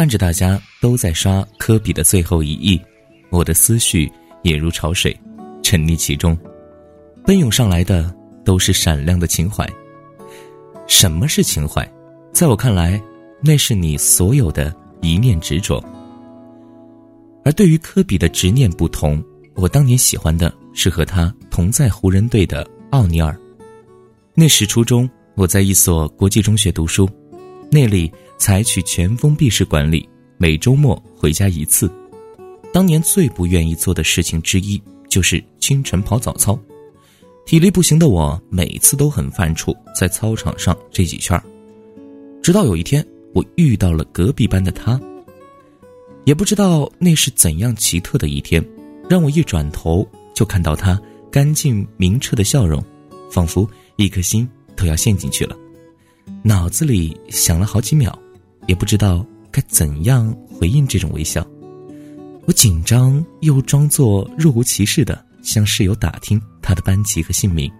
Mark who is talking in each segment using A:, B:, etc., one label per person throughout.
A: 看着大家都在刷科比的最后一役，我的思绪也如潮水，沉溺其中，奔涌上来的都是闪亮的情怀。什么是情怀？在我看来，那是你所有的一念执着。而对于科比的执念不同，我当年喜欢的是和他同在湖人队的奥尼尔。那时初中，我在一所国际中学读书，那里采取全封闭式管理，每周末回家一次。当年最不愿意做的事情之一就是清晨跑早操，体力不行的我每次都很犯怵，在操场上这几圈直到有一天，我遇到了隔壁班的他。也不知道那是怎样奇特的一天，让我一转头就看到他干净明澈的笑容，仿佛一颗心都要陷进去了。脑子里想了好几秒，也不知道该怎样回应这种微笑。我紧张又装作若无其事的向室友打听他的班级和姓名，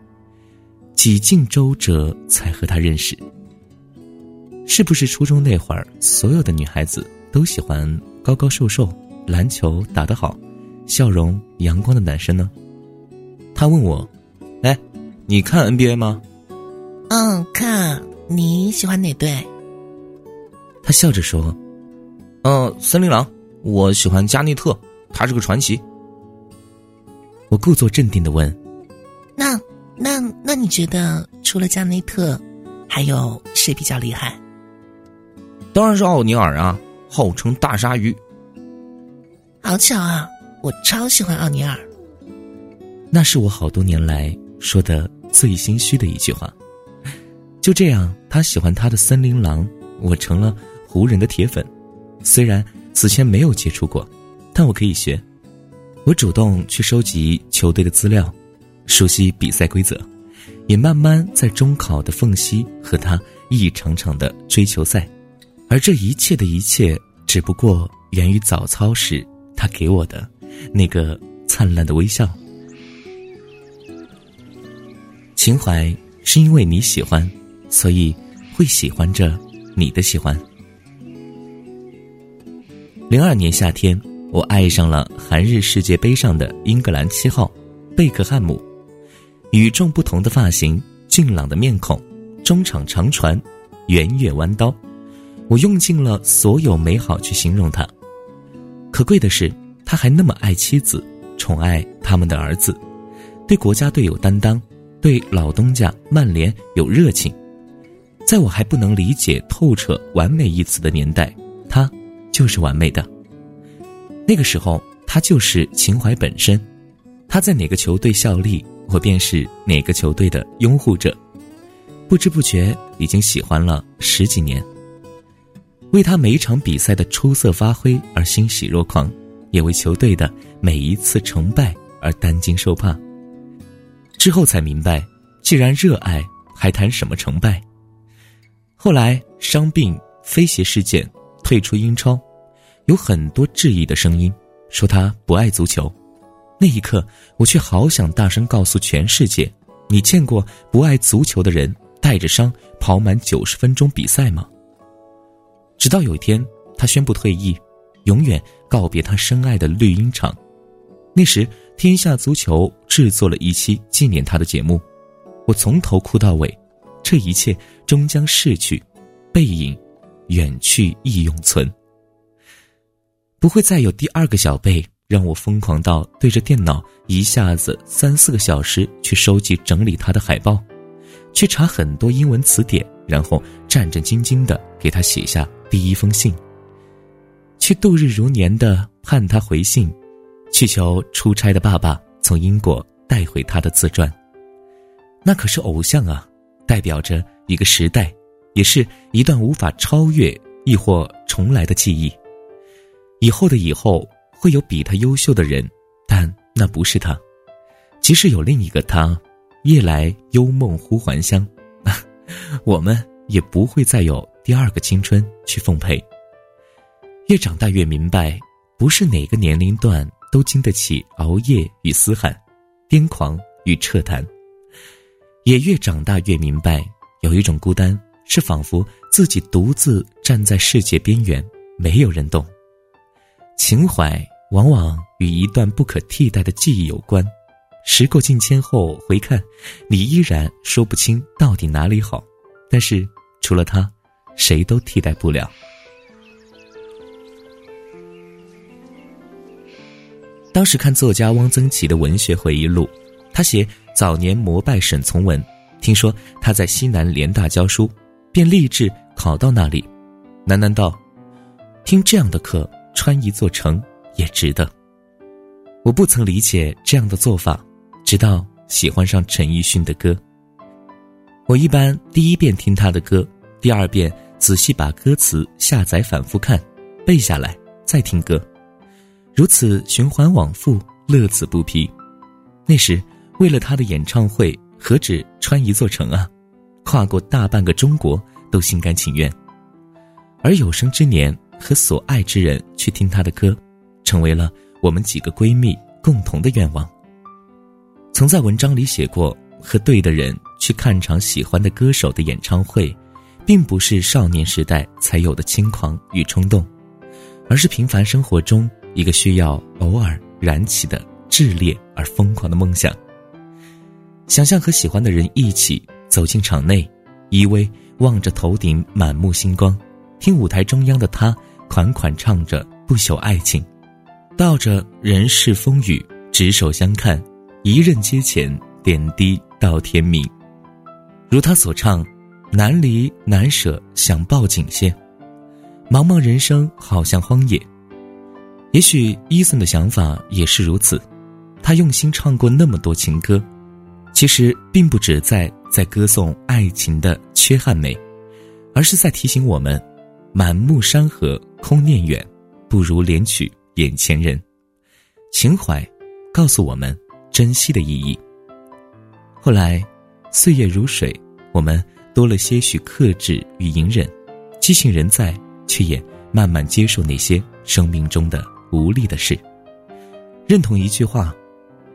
A: 几经周折才和他认识。是不是初中那会儿，所有的女孩子都喜欢？高高瘦瘦，篮球打得好，笑容阳光的男生呢？他问我：“哎，你看 NBA 吗？”“
B: 嗯，看。你喜欢哪队？”
A: 他笑着说：“嗯，森林狼。我喜欢加内特，他是个传奇。”我故作镇定的问：“
B: 那那那你觉得除了加内特，还有谁比较厉害？”“
A: 当然是奥尼尔啊。”号称大鲨鱼，
B: 好巧啊！我超喜欢奥尼尔。
A: 那是我好多年来说的最心虚的一句话。就这样，他喜欢他的森林狼，我成了湖人的铁粉。虽然此前没有接触过，但我可以学。我主动去收集球队的资料，熟悉比赛规则，也慢慢在中考的缝隙和他一场场的追求赛。而这一切的一切，只不过源于早操时他给我的那个灿烂的微笑。情怀是因为你喜欢，所以会喜欢着你的喜欢。零二年夏天，我爱上了韩日世界杯上的英格兰七号贝克汉姆，与众不同的发型、俊朗的面孔、中场长传、圆月弯刀。我用尽了所有美好去形容他。可贵的是，他还那么爱妻子，宠爱他们的儿子，对国家队有担当，对老东家曼联有热情。在我还不能理解透彻“完美”一词的年代，他就是完美的。那个时候，他就是情怀本身。他在哪个球队效力，我便是哪个球队的拥护者。不知不觉，已经喜欢了十几年。为他每一场比赛的出色发挥而欣喜若狂，也为球队的每一次成败而担惊受怕。之后才明白，既然热爱，还谈什么成败？后来伤病、飞鞋事件、退出英超，有很多质疑的声音，说他不爱足球。那一刻，我却好想大声告诉全世界：你见过不爱足球的人带着伤跑满九十分钟比赛吗？直到有一天，他宣布退役，永远告别他深爱的绿茵场。那时，天下足球制作了一期纪念他的节目，我从头哭到尾。这一切终将逝去，背影远去亦永存。不会再有第二个小贝让我疯狂到对着电脑一下子三四个小时去收集整理他的海报，去查很多英文词典，然后战战兢兢的给他写下。第一封信，去度日如年的盼他回信，去求出差的爸爸从英国带回他的自传。那可是偶像啊，代表着一个时代，也是一段无法超越亦或重来的记忆。以后的以后会有比他优秀的人，但那不是他。即使有另一个他，夜来幽梦忽还乡，我们也不会再有。第二个青春去奉陪。越长大越明白，不是哪个年龄段都经得起熬夜与嘶喊，癫狂与彻谈。也越长大越明白，有一种孤单是仿佛自己独自站在世界边缘，没有人懂。情怀往往与一段不可替代的记忆有关，时过境迁后回看，你依然说不清到底哪里好，但是除了他，谁都替代不了。当时看作家汪曾祺的文学回忆录，他写早年膜拜沈从文，听说他在西南联大教书，便立志考到那里。喃喃道：“听这样的课，穿一座城也值得。”我不曾理解这样的做法，直到喜欢上陈奕迅的歌。我一般第一遍听他的歌，第二遍仔细把歌词下载反复看，背下来再听歌。如此循环往复，乐此不疲。那时为了他的演唱会，何止穿一座城啊，跨过大半个中国都心甘情愿。而有生之年和所爱之人去听他的歌，成为了我们几个闺蜜共同的愿望。曾在文章里写过，和对的人去看场喜欢的歌手的演唱会，并不是少年时代才有的轻狂与冲动，而是平凡生活中。一个需要偶尔燃起的炽烈而疯狂的梦想。想象和喜欢的人一起走进场内，依偎望着头顶满目星光，听舞台中央的他款款唱着不朽爱情，道着人世风雨，执手相看，一任阶前，点滴到天明。如他所唱，难离难舍，想抱紧些。茫茫人生好像荒野。也许伊森的想法也是如此，他用心唱过那么多情歌，其实并不只在在歌颂爱情的缺憾美，而是在提醒我们：满目山河空念远，不如怜取眼前人。情怀告诉我们珍惜的意义。后来，岁月如水，我们多了些许克制与隐忍，激情仍在，却也慢慢接受那些生命中的。无力的事。认同一句话：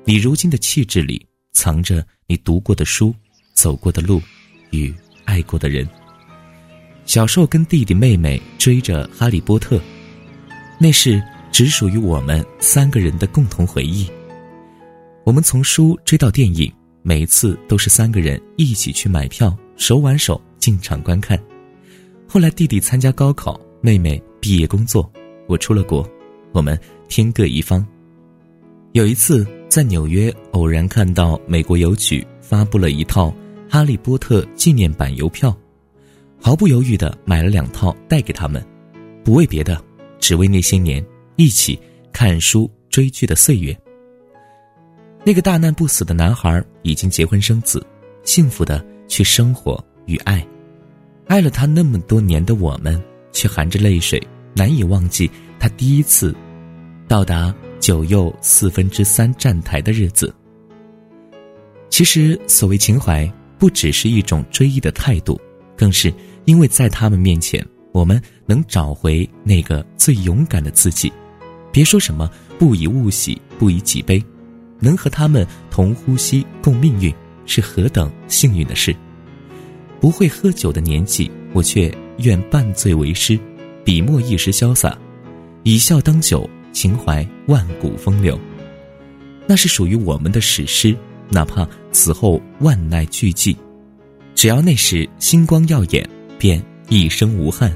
A: 你如今的气质里藏着你读过的书、走过的路与爱过的人。小时候跟弟弟妹妹追着《哈利波特》，那是只属于我们三个人的共同回忆。我们从书追到电影，每次都是三个人一起去买票，手挽手进场观看。后来弟弟参加高考，妹妹毕业工作，我出了国。我们天各一方。有一次在纽约偶然看到美国邮局发布了一套《哈利波特》纪念版邮票，毫不犹豫的买了两套带给他们，不为别的，只为那些年一起看书追剧的岁月。那个大难不死的男孩已经结婚生子，幸福的去生活与爱，爱了他那么多年的我们，却含着泪水难以忘记他第一次。到达九又四分之三站台的日子。其实，所谓情怀，不只是一种追忆的态度，更是因为在他们面前，我们能找回那个最勇敢的自己。别说什么不以物喜，不以己悲，能和他们同呼吸共命运，是何等幸运的事。不会喝酒的年纪，我却愿半醉为诗，笔墨一时潇洒，以笑当酒。情怀万古风流，那是属于我们的史诗。哪怕此后万籁俱寂，只要那时星光耀眼，便一生无憾。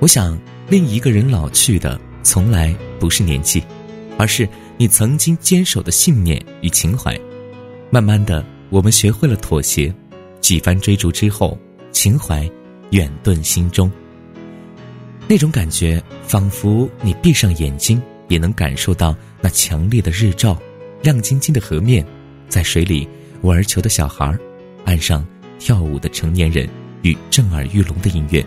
A: 我想，令一个人老去的，从来不是年纪，而是你曾经坚守的信念与情怀。慢慢的，我们学会了妥协，几番追逐之后，情怀远遁心中。那种感觉，仿佛你闭上眼睛也能感受到那强烈的日照，亮晶晶的河面，在水里玩球的小孩，岸上跳舞的成年人与震耳欲聋的音乐。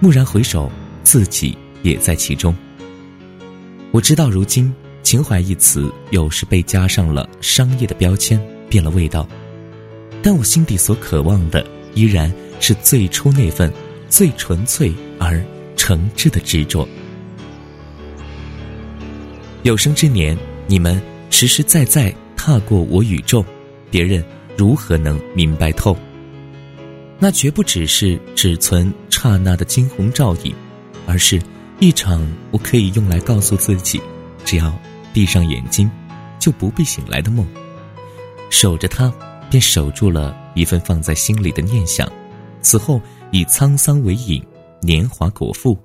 A: 蓦然回首，自己也在其中。我知道，如今“情怀”一词有时被加上了商业的标签，变了味道，但我心底所渴望的，依然是最初那份最纯粹而。诚挚的执着。有生之年，你们实实在在踏过我宇宙，别人如何能明白透？那绝不只是只存刹那的惊鸿照影，而是一场我可以用来告诉自己，只要闭上眼睛，就不必醒来的梦。守着它，便守住了一份放在心里的念想。此后以沧桑为引，年华果腹，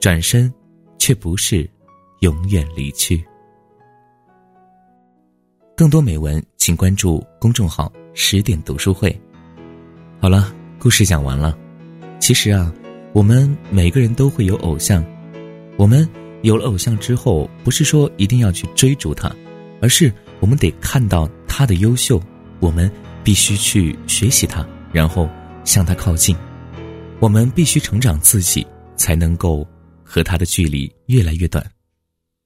A: 转身，却不是永远离去。更多美文，请关注公众号“十点读书会”。好了，故事讲完了。其实啊，我们每个人都会有偶像。我们有了偶像之后，不是说一定要去追逐他，而是我们得看到他的优秀，我们必须去学习他，然后向他靠近。我们必须成长自己，才能够和他的距离越来越短。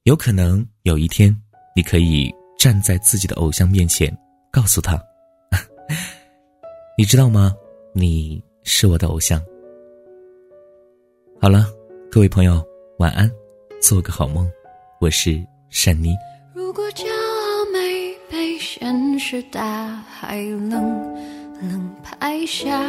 A: 有可能有一天，你可以。站在自己的偶像面前，告诉他：“ 你知道吗？你是我的偶像。”好了，各位朋友，晚安，做个好梦。我是善妮。
C: 如果骄傲没被现实大海冷冷拍下，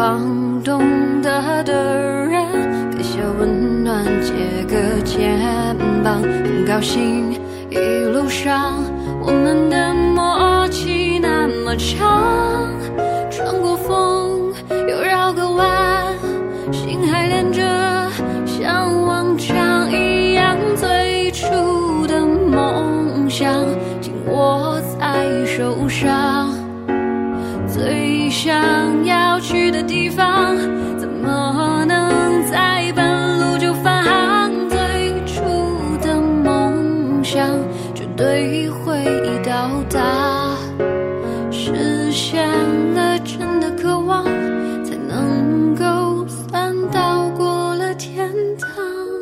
C: 望懂得的人，给些温暖，借个肩膀。很高兴一路上我们的默契那么长，穿过风又绕个弯，心还连着，像往常一样。最初的梦想紧握在手上，最想要去的地方怎么能在半路就返航最初的梦想绝对会到达实现了真的渴望才能够算到过了天堂。